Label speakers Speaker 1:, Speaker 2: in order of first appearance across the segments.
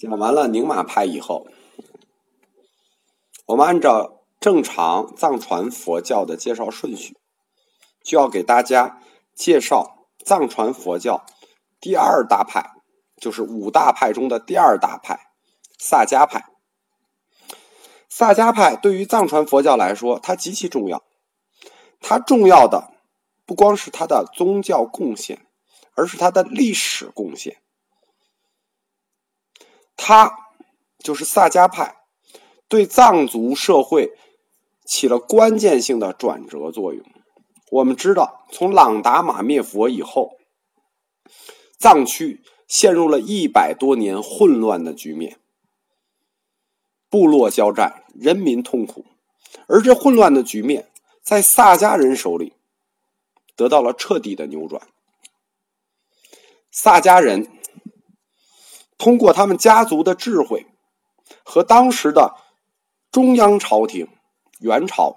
Speaker 1: 讲完了宁玛派以后，我们按照正常藏传佛教的介绍顺序，就要给大家介绍藏传佛教第二大派，就是五大派中的第二大派——萨迦派。萨迦派对于藏传佛教来说，它极其重要。它重要的不光是它的宗教贡献，而是它的历史贡献。他就是萨迦派，对藏族社会起了关键性的转折作用。我们知道，从朗达玛灭佛以后，藏区陷入了一百多年混乱的局面，部落交战，人民痛苦，而这混乱的局面在萨迦人手里得到了彻底的扭转。萨迦人。通过他们家族的智慧和当时的中央朝廷元朝，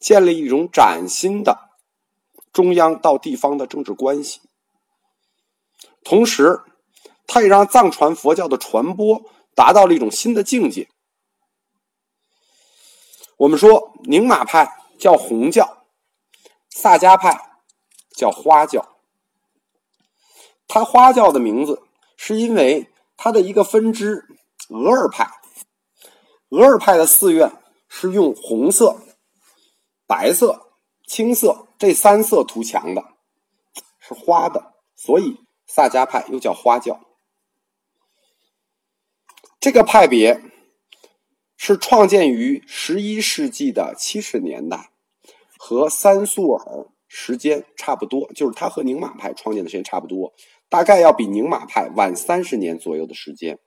Speaker 1: 建立一种崭新的中央到地方的政治关系。同时，他也让藏传佛教的传播达到了一种新的境界。我们说，宁玛派叫红教，萨迦派叫花教。他花教的名字是因为。它的一个分支额尔派，额尔派的寺院是用红色、白色、青色这三色涂墙的，是花的，所以萨迦派又叫花教。这个派别是创建于十一世纪的七十年代，和三苏尔时间差不多，就是他和宁玛派创建的时间差不多。大概要比宁玛派晚三十年左右的时间。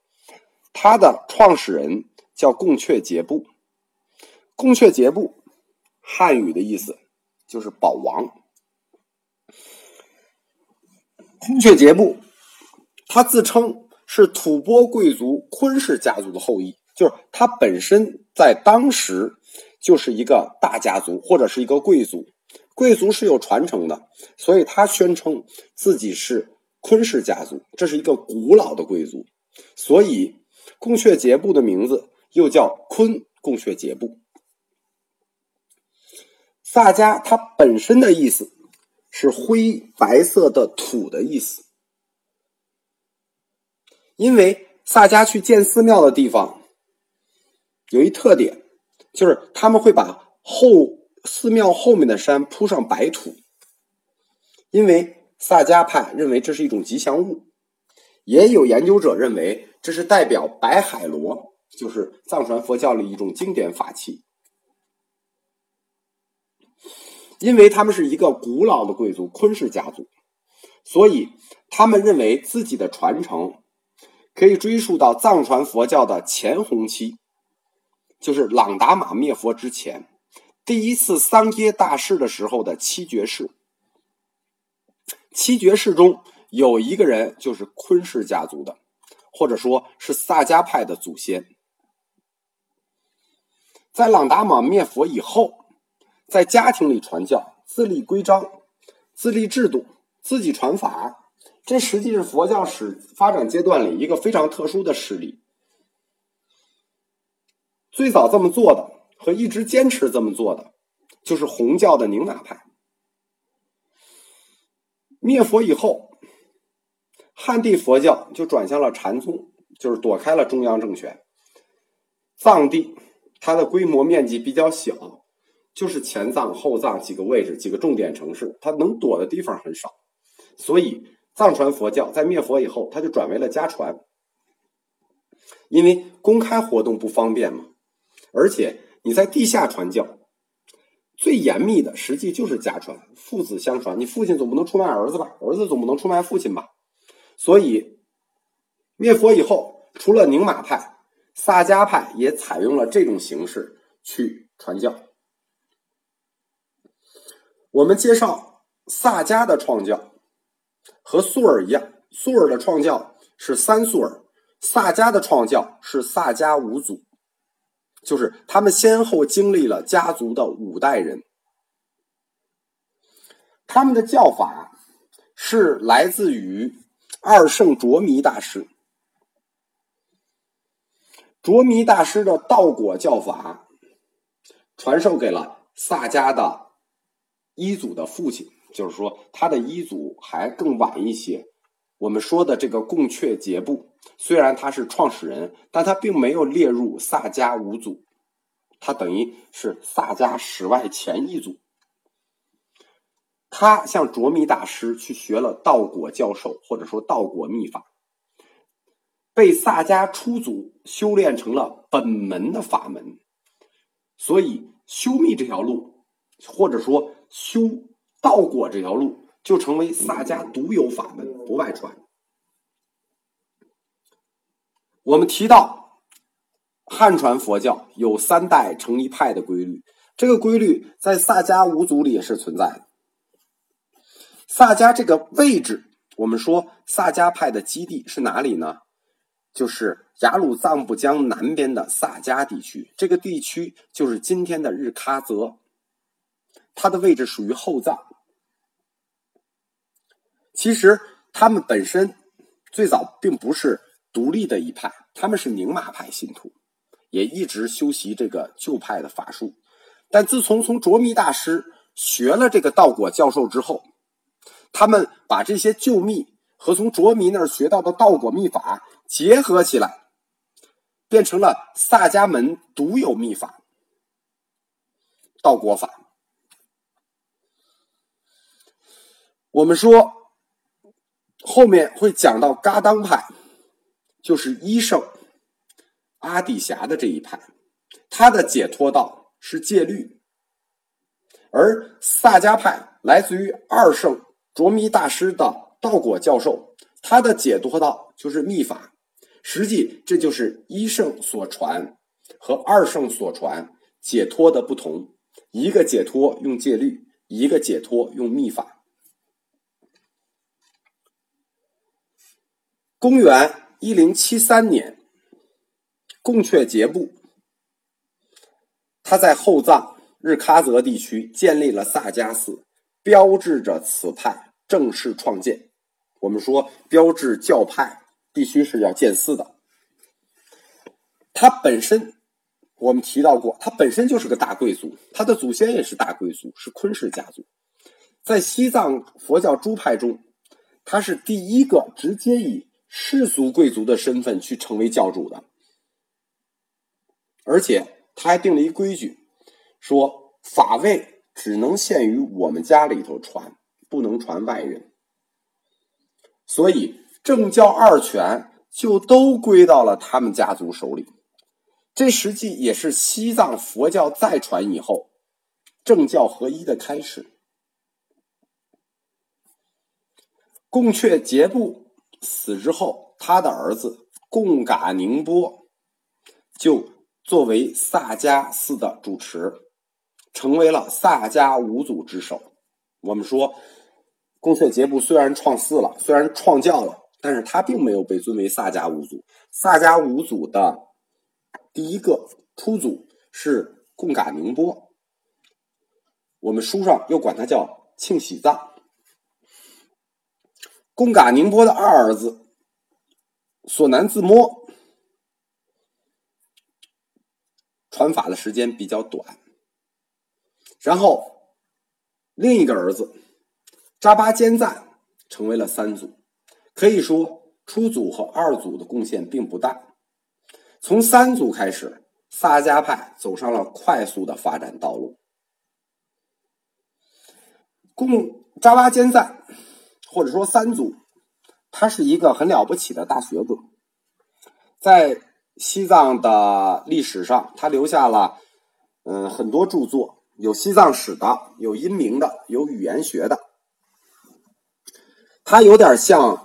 Speaker 1: 他的创始人叫贡却杰布。贡却杰布，汉语的意思就是宝王。贡却杰布，他自称是吐蕃贵族昆氏家族的后裔，就是他本身在当时就是一个大家族或者是一个贵族。贵族是有传承的，所以他宣称自己是。昆氏家族，这是一个古老的贵族，所以贡却节部的名字又叫昆贡却节部。萨迦它本身的意思是灰白色的土的意思，因为萨迦去建寺庙的地方有一特点，就是他们会把后寺庙后面的山铺上白土，因为。萨迦派认为这是一种吉祥物，也有研究者认为这是代表白海螺，就是藏传佛教里一种经典法器。因为他们是一个古老的贵族昆氏家族，所以他们认为自己的传承可以追溯到藏传佛教的前弘期，就是朗达玛灭佛之前，第一次桑耶大士的时候的七绝世。七绝士中有一个人就是昆氏家族的，或者说是萨迦派的祖先。在朗达玛灭佛以后，在家庭里传教，自立规章、自立制度、自己传法，这实际是佛教史发展阶段里一个非常特殊的事例。最早这么做的和一直坚持这么做的，就是红教的宁玛派。灭佛以后，汉地佛教就转向了禅宗，就是躲开了中央政权。藏地它的规模面积比较小，就是前藏后藏几个位置、几个重点城市，它能躲的地方很少。所以藏传佛教在灭佛以后，它就转为了家传，因为公开活动不方便嘛，而且你在地下传教。最严密的实际就是家传，父子相传。你父亲总不能出卖儿子吧？儿子总不能出卖父亲吧？所以灭佛以后，除了宁玛派，萨迦派也采用了这种形式去传教。我们介绍萨迦的创教和苏尔一样，苏尔的创教是三苏尔，萨迦的创教是萨迦五祖。就是他们先后经历了家族的五代人，他们的教法是来自于二圣卓弥大师。卓弥大师的道果教法传授给了萨迦的一祖的父亲，就是说他的一祖还更晚一些。我们说的这个贡阙杰布，虽然他是创始人，但他并没有列入萨迦五祖，他等于是萨迦史外前一祖。他向卓弥大师去学了道果教授，或者说道果秘法。被萨迦初祖修炼成了本门的法门，所以修密这条路，或者说修道果这条路，就成为萨迦独有法门，不外传。我们提到汉传佛教有三代成一派的规律，这个规律在萨迦五祖里也是存在的。萨迦这个位置，我们说萨迦派的基地是哪里呢？就是雅鲁藏布江南边的萨迦地区，这个地区就是今天的日喀则，它的位置属于后藏。其实他们本身最早并不是独立的一派，他们是宁玛派信徒，也一直修习这个旧派的法术。但自从从卓弥大师学了这个道果教授之后，他们把这些旧秘和从卓弥那儿学到的道果秘法。结合起来，变成了萨迦门独有秘法——道果法。我们说，后面会讲到嘎当派，就是医圣阿底峡的这一派，他的解脱道是戒律；而萨迦派来自于二圣卓弥大师的道果教授，他的解脱道就是秘法。实际这就是一圣所传和二圣所传解脱的不同，一个解脱用戒律，一个解脱用秘法。公元一零七三年，贡阙节部，他在后藏日喀则地区建立了萨迦寺，标志着此派正式创建。我们说，标志教派。必须是要建寺的。他本身，我们提到过，他本身就是个大贵族，他的祖先也是大贵族，是昆氏家族。在西藏佛教诸派中，他是第一个直接以世俗贵族的身份去成为教主的。而且他还定了一规矩，说法位只能限于我们家里头传，不能传外人。所以。政教二权就都归到了他们家族手里，这实际也是西藏佛教再传以后政教合一的开始。贡阙杰布死之后，他的儿子贡嘎宁波就作为萨迦寺的主持，成为了萨迦五祖之首。我们说，贡阙杰布虽然创寺了，虽然创教了。但是他并没有被尊为萨迦五祖。萨迦五祖的第一个初祖是贡嘎宁波，我们书上又管他叫庆喜藏。贡嘎宁波的二儿子索南自摸传法的时间比较短，然后另一个儿子扎巴坚赞成为了三祖。可以说，初祖和二祖的贡献并不大。从三祖开始，萨迦派走上了快速的发展道路。贡扎巴坚赞，或者说三祖，他是一个很了不起的大学者，在西藏的历史上，他留下了嗯很多著作，有西藏史的，有音明的，有语言学的。他有点像。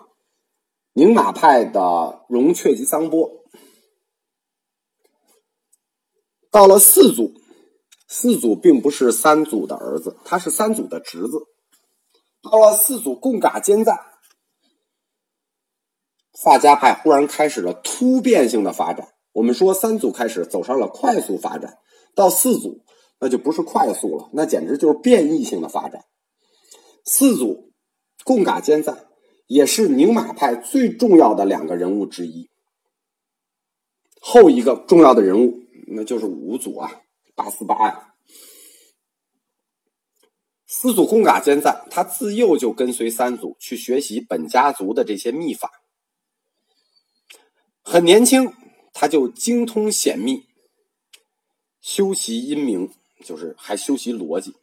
Speaker 1: 宁玛派的荣却吉桑波，到了四祖，四祖并不是三祖的儿子，他是三祖的侄子。到了四组贡嘎坚赞，萨迦派忽然开始了突变性的发展。我们说三组开始走上了快速发展，到四组那就不是快速了，那简直就是变异性的发展。四组贡嘎坚赞。也是宁玛派最重要的两个人物之一。后一个重要的人物，那就是五祖啊，八思巴呀。四祖贡嘎坚赞，他自幼就跟随三祖去学习本家族的这些秘法，很年轻他就精通显密，修习阴明，就是还修习逻辑。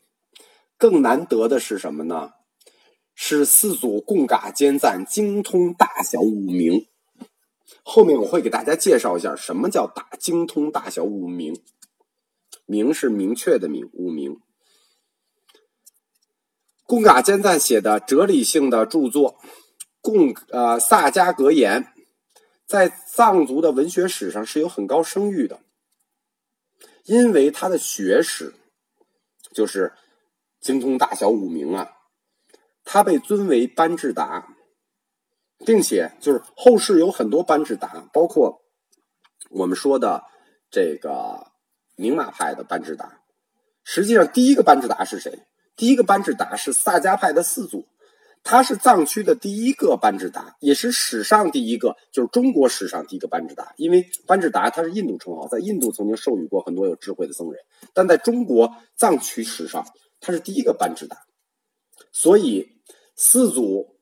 Speaker 1: 更难得的是什么呢？是四祖贡嘎坚赞精通大小五明。后面我会给大家介绍一下什么叫大精通大小五明。明是明确的明，五明。贡嘎坚赞写的哲理性的著作《贡呃萨迦格言》，在藏族的文学史上是有很高声誉的，因为他的学识就是精通大小五明啊，他被尊为班智达，并且就是后世有很多班智达，包括我们说的这个宁玛派的班智达，实际上第一个班智达是谁？第一个班智达是萨迦派的四祖，他是藏区的第一个班智达，也是史上第一个，就是中国史上第一个班智达。因为班智达他是印度称号，在印度曾经授予过很多有智慧的僧人，但在中国藏区史上，他是第一个班智达。所以四祖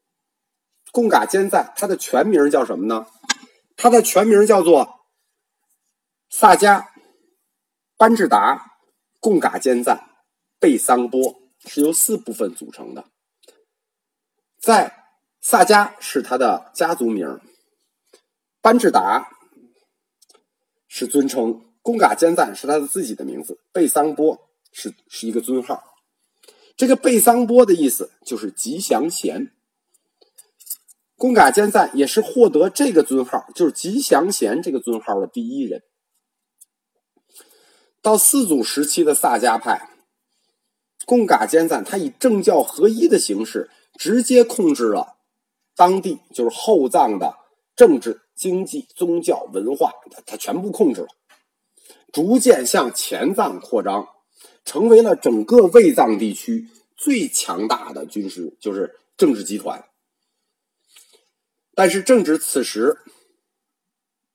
Speaker 1: 贡嘎坚赞，他的全名叫什么呢？他的全名叫做萨迦班智达贡嘎坚赞贝桑波。是由四部分组成的，在萨迦是他的家族名，班智达是尊称，贡嘎坚赞是他的自己的名字，贝桑波是是一个尊号。这个贝桑波的意思就是吉祥贤，贡嘎坚赞也是获得这个尊号，就是吉祥贤这个尊号的第一人。到四祖时期的萨迦派。贡嘎坚赞，他以政教合一的形式，直接控制了当地，就是后藏的政治、经济、宗教、文化，他他全部控制了，逐渐向前藏扩张，成为了整个卫藏地区最强大的军事，就是政治集团。但是正值此时，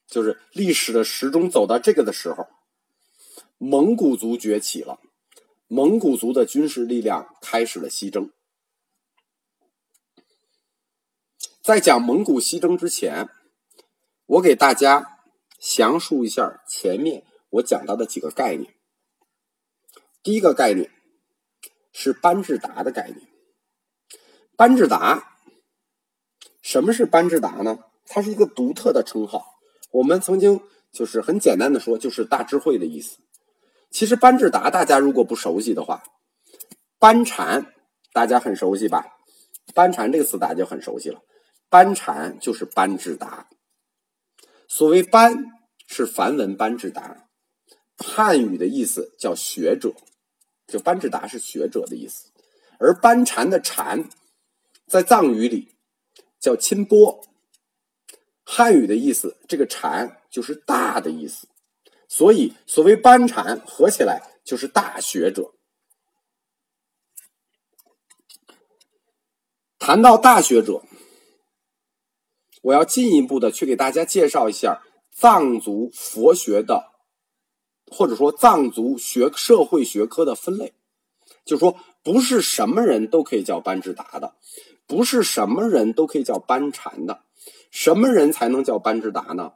Speaker 1: 就是历史的时钟走到这个的时候，蒙古族崛起了。蒙古族的军事力量开始了西征。在讲蒙古西征之前，我给大家详述一下前面我讲到的几个概念。第一个概念是班智达的概念。班智达，什么是班智达呢？它是一个独特的称号。我们曾经就是很简单的说，就是大智慧的意思。其实班智达，大家如果不熟悉的话，班禅大家很熟悉吧？班禅这个词大家就很熟悉了。班禅就是班智达。所谓班是梵文班智达，汉语的意思叫学者，就班智达是学者的意思。而班禅的禅，在藏语里叫钦波，汉语的意思，这个禅就是大的意思。所以，所谓班禅合起来就是大学者。谈到大学者，我要进一步的去给大家介绍一下藏族佛学的，或者说藏族学社会学科的分类。就是说，不是什么人都可以叫班智达的，不是什么人都可以叫班禅的。什么人才能叫班智达呢？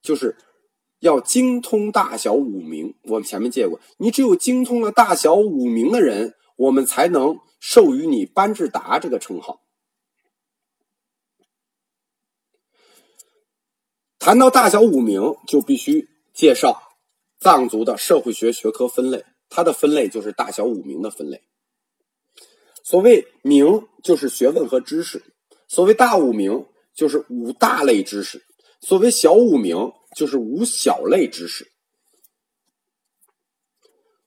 Speaker 1: 就是。要精通大小五名，我们前面见过，你只有精通了大小五名的人，我们才能授予你班智达这个称号。谈到大小五名，就必须介绍藏族的社会学学科分类，它的分类就是大小五名的分类。所谓名，就是学问和知识；所谓大五名，就是五大类知识；所谓小五名。就是无小类知识。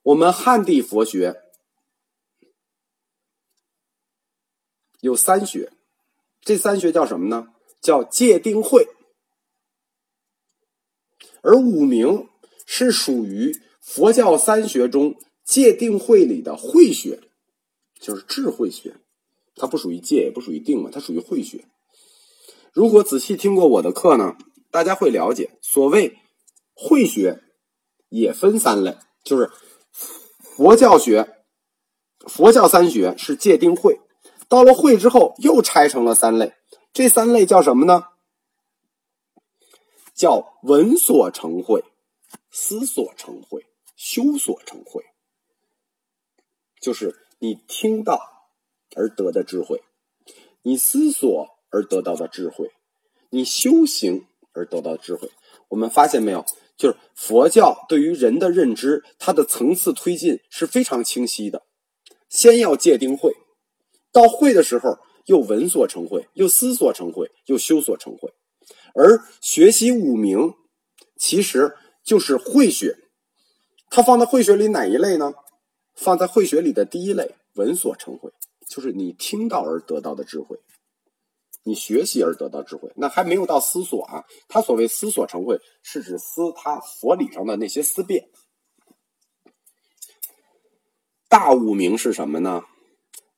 Speaker 1: 我们汉地佛学有三学，这三学叫什么呢？叫戒定慧。而五明是属于佛教三学中戒定慧里的慧学，就是智慧学。它不属于戒，也不属于定嘛，它属于慧学。如果仔细听过我的课呢？大家会了解，所谓慧学也分三类，就是佛教学、佛教三学是界定慧，到了慧之后又拆成了三类，这三类叫什么呢？叫闻所成慧、思所成慧、修所成慧，就是你听到而得的智慧，你思索而得到的智慧，你修行而得到智慧。我们发现没有？就是佛教对于人的认知，它的层次推进是非常清晰的。先要界定慧，到慧的时候又闻所成慧，又思所成慧，又修所成慧。而学习五明，其实就是慧学。它放在慧学里哪一类呢？放在慧学里的第一类，闻所成慧，就是你听到而得到的智慧，你学习而得到智慧。那还没有到思索啊。他所谓思索成慧，是指思他佛理上的那些思辨。大五明是什么呢？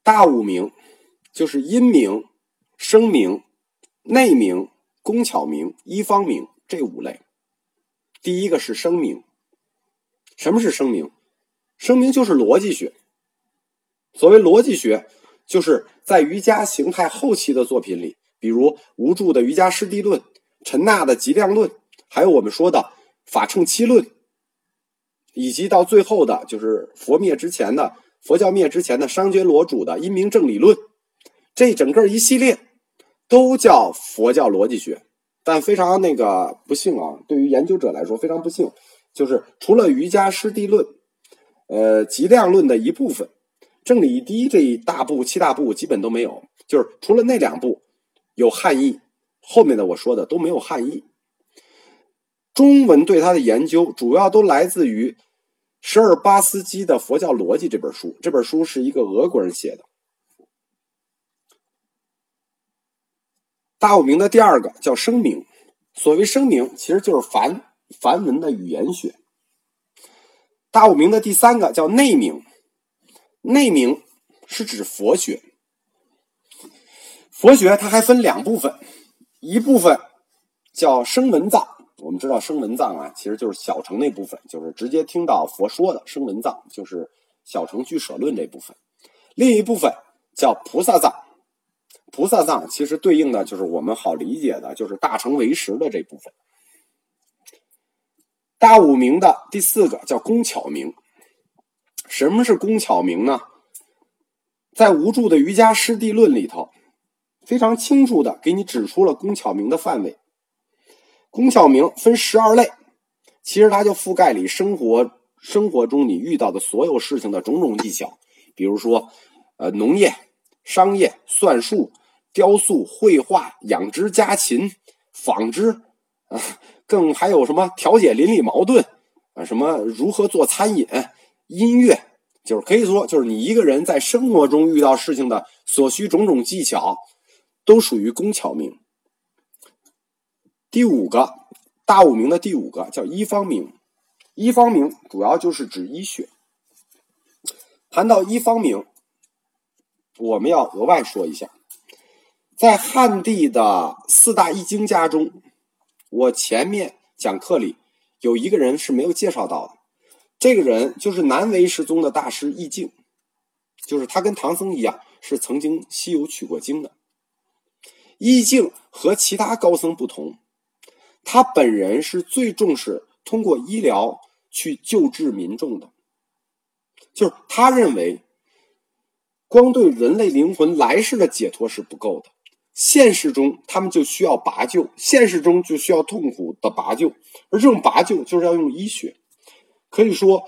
Speaker 1: 大五明就是阴明、声明、内明。工巧明、一方明这五类，第一个是声明。什么是声明？声明就是逻辑学。所谓逻辑学，就是在瑜伽形态后期的作品里，比如无著的《瑜伽师地论》、陈纳的《极量论》，还有我们说的《法称七论》，以及到最后的，就是佛灭之前的佛教灭之前的商觉罗主的《因明正理论》，这整个一系列。都叫佛教逻辑学，但非常那个不幸啊，对于研究者来说非常不幸，就是除了瑜伽师地论，呃，极量论的一部分，正理一这一大部七大部基本都没有，就是除了那两部有汉译，后面的我说的都没有汉译。中文对它的研究主要都来自于十尔巴斯基的《佛教逻辑》这本书，这本书是一个俄国人写的。大五明的第二个叫声明，所谓声明其实就是梵梵文的语言学。大五明的第三个叫内明，内明是指佛学。佛学它还分两部分，一部分叫声闻藏，我们知道声闻藏啊，其实就是小乘那部分，就是直接听到佛说的声闻藏，就是小乘俱舍论这部分。另一部分叫菩萨藏。菩萨藏其实对应的就是我们好理解的，就是大乘唯识的这部分。大五明的第四个叫工巧明。什么是工巧明呢？在无助的《瑜伽师地论》里头，非常清楚的给你指出了工巧明的范围。工巧明分十二类，其实它就覆盖你生活生活中你遇到的所有事情的种种技巧，比如说，呃，农业。商业、算术、雕塑、绘画、养殖、家禽、纺织，啊，更还有什么调解邻里矛盾啊？什么如何做餐饮、音乐，就是可以说，就是你一个人在生活中遇到事情的所需种种技巧，都属于工巧明。第五个大五明的第五个叫医方明，医方明主要就是指医学。谈到医方明。我们要额外说一下，在汉地的四大易经家中，我前面讲课里有一个人是没有介绍到的，这个人就是南唯识宗的大师易经，就是他跟唐僧一样，是曾经西游取过经的。易经和其他高僧不同，他本人是最重视通过医疗去救治民众的，就是他认为。光对人类灵魂来世的解脱是不够的，现实中他们就需要拔救，现实中就需要痛苦的拔救，而这种拔救就是要用医学。可以说，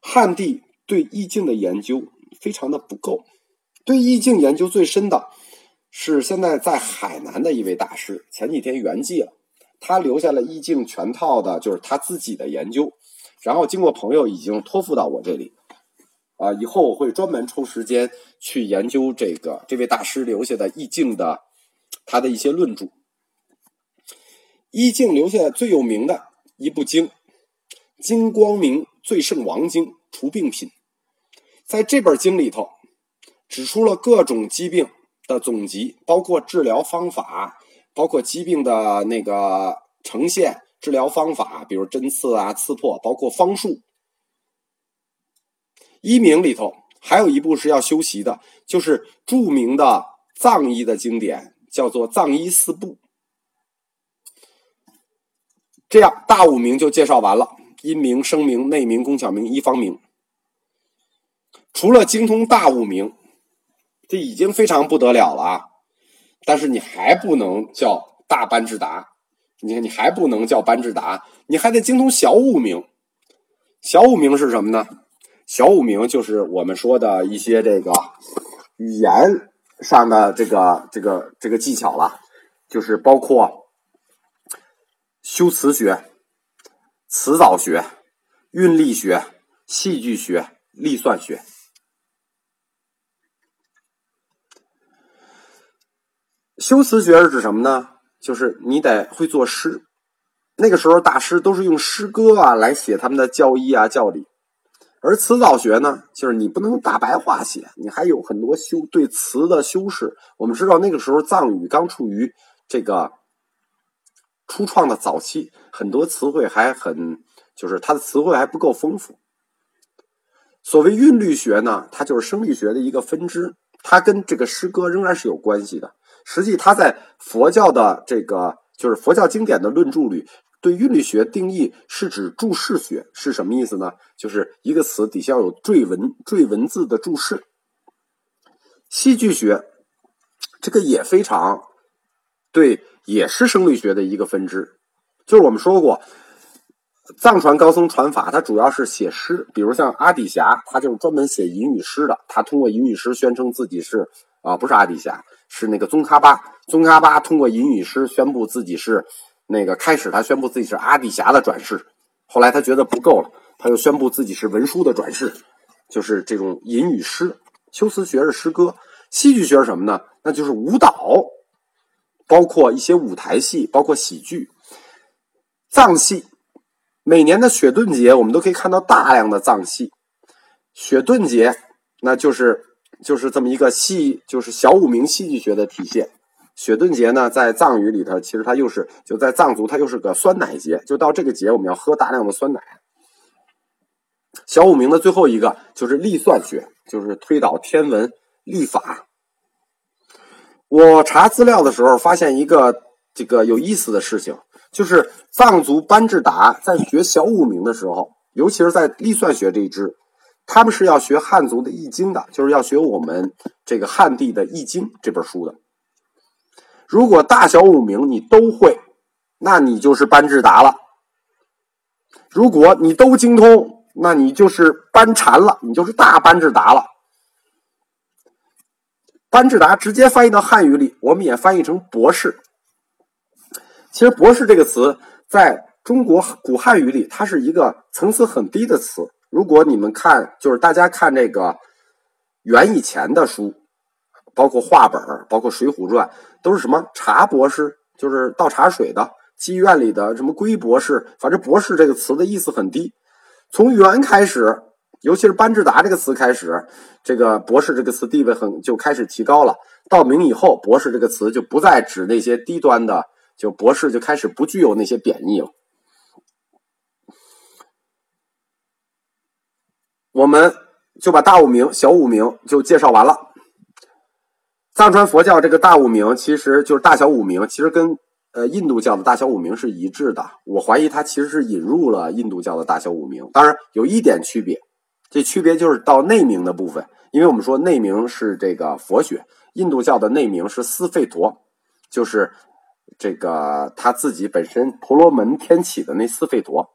Speaker 1: 汉地对易经的研究非常的不够。对易经研究最深的是现在在海南的一位大师，前几天圆寂了，他留下了易经全套的，就是他自己的研究，然后经过朋友已经托付到我这里。啊，以后我会专门抽时间去研究这个这位大师留下的《易经》的他的一些论著。《易经》留下最有名的一部经，《金光明最胜王经》除病品，在这本经里头，指出了各种疾病的总集，包括治疗方法，包括疾病的那个呈现、治疗方法，比如针刺啊、刺破，包括方术。医名里头还有一部是要修习的，就是著名的藏医的经典，叫做《藏医四部》。这样，大五名就介绍完了：音名、声名、内名、工巧名、一方名。除了精通大五名，这已经非常不得了了啊！但是你还不能叫大班智达，你看你还不能叫班智达，你还得精通小五名。小五名是什么呢？小五名就是我们说的一些这个语言上的这个这个这个技巧了，就是包括。修辞学、词藻学、韵律学、戏剧学、历算学。修辞学是指什么呢？就是你得会作诗。那个时候，大师都是用诗歌啊来写他们的教义啊教理。而词藻学呢，就是你不能用大白话写，你还有很多修对词的修饰。我们知道那个时候藏语刚处于这个。初创的早期，很多词汇还很，就是它的词汇还不够丰富。所谓韵律学呢，它就是声律学的一个分支，它跟这个诗歌仍然是有关系的。实际它在佛教的这个，就是佛教经典的论著里，对韵律学定义是指注释学，是什么意思呢？就是一个词底下有缀文、缀文字的注释。戏剧学，这个也非常对。也是声律学的一个分支，就是我们说过，藏传高僧传法，它主要是写诗，比如像阿底峡，他就是专门写吟语诗的，他通过吟语诗宣称自己是啊，不是阿底峡，是那个宗喀巴，宗喀巴通过吟语诗宣布自己是那个开始，他宣布自己是阿底峡的转世，后来他觉得不够了，他又宣布自己是文殊的转世，就是这种吟语诗。修辞学是诗歌，戏剧学是什么呢？那就是舞蹈。包括一些舞台戏，包括喜剧、藏戏。每年的雪顿节，我们都可以看到大量的藏戏。雪顿节，那就是就是这么一个戏，就是小五明戏剧学的体现。雪顿节呢，在藏语里头，其实它又是就在藏族，它又是个酸奶节。就到这个节，我们要喝大量的酸奶。小五明的最后一个就是历算学，就是推导天文历法。我查资料的时候发现一个这个有意思的事情，就是藏族班智达在学小五名的时候，尤其是在历算学这一支，他们是要学汉族的易经的，就是要学我们这个汉地的易经这本书的。如果大小五名你都会，那你就是班智达了；如果你都精通，那你就是班禅了，你就是大班智达了。班智达直接翻译到汉语里，我们也翻译成博士。其实“博士”这个词在中国古汉语里，它是一个层次很低的词。如果你们看，就是大家看这个元以前的书，包括画本包括《水浒传》，都是什么茶博士，就是倒茶水的；妓院里的什么龟博士，反正“博士”这个词的意思很低。从元开始。尤其是班智达这个词开始，这个博士这个词地位很就开始提高了。到明以后，博士这个词就不再指那些低端的，就博士就开始不具有那些贬义了。我们就把大五名、小五名就介绍完了。藏传佛教这个大五名其实就是大小五名，其实跟呃印度教的大小五名是一致的。我怀疑它其实是引入了印度教的大小五名，当然有一点区别。这区别就是到内明的部分，因为我们说内明是这个佛学，印度教的内明是斯费陀，就是这个他自己本身婆罗门天启的那斯费陀。